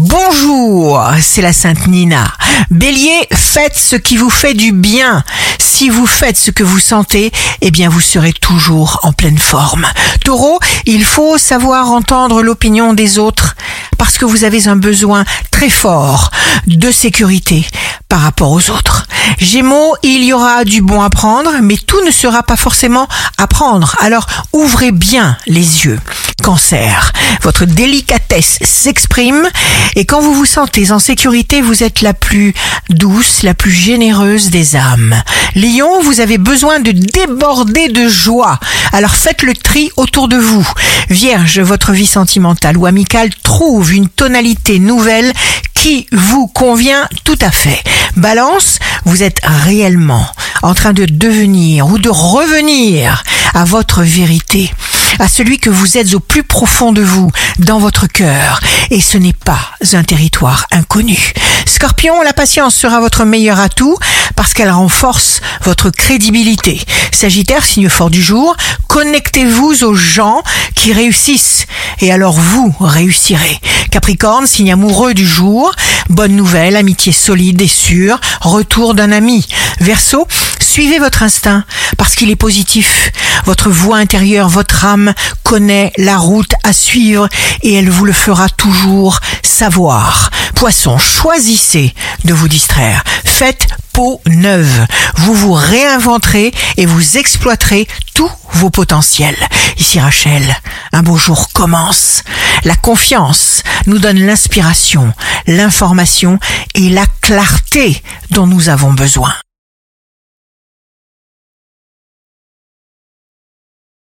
Bonjour, c'est la Sainte Nina. Bélier, faites ce qui vous fait du bien. Si vous faites ce que vous sentez, eh bien vous serez toujours en pleine forme. Taureau, il faut savoir entendre l'opinion des autres parce que vous avez un besoin très fort de sécurité par rapport aux autres. Gémeaux, il y aura du bon à prendre, mais tout ne sera pas forcément à prendre. Alors ouvrez bien les yeux. Cancer, votre délicatesse s'exprime et quand vous vous sentez en sécurité, vous êtes la plus douce, la plus généreuse des âmes. Lion, vous avez besoin de déborder de joie. Alors faites le tri autour de vous. Vierge, votre vie sentimentale ou amicale trouve une tonalité nouvelle qui vous convient tout à fait. Balance, vous êtes réellement en train de devenir ou de revenir à votre vérité à celui que vous êtes au plus profond de vous, dans votre cœur. Et ce n'est pas un territoire inconnu. Scorpion, la patience sera votre meilleur atout parce qu'elle renforce votre crédibilité. Sagittaire, signe fort du jour, connectez-vous aux gens qui réussissent et alors vous réussirez. Capricorne, signe amoureux du jour, bonne nouvelle, amitié solide et sûre, retour d'un ami. Verseau, suivez votre instinct parce qu'il est positif. Votre voix intérieure, votre âme connaît la route à suivre et elle vous le fera toujours savoir. Poisson, choisissez de vous distraire. Faites peau neuve. Vous vous réinventerez et vous exploiterez tous vos potentiels. Ici Rachel, un beau jour commence. La confiance nous donne l'inspiration, l'information et la clarté dont nous avons besoin.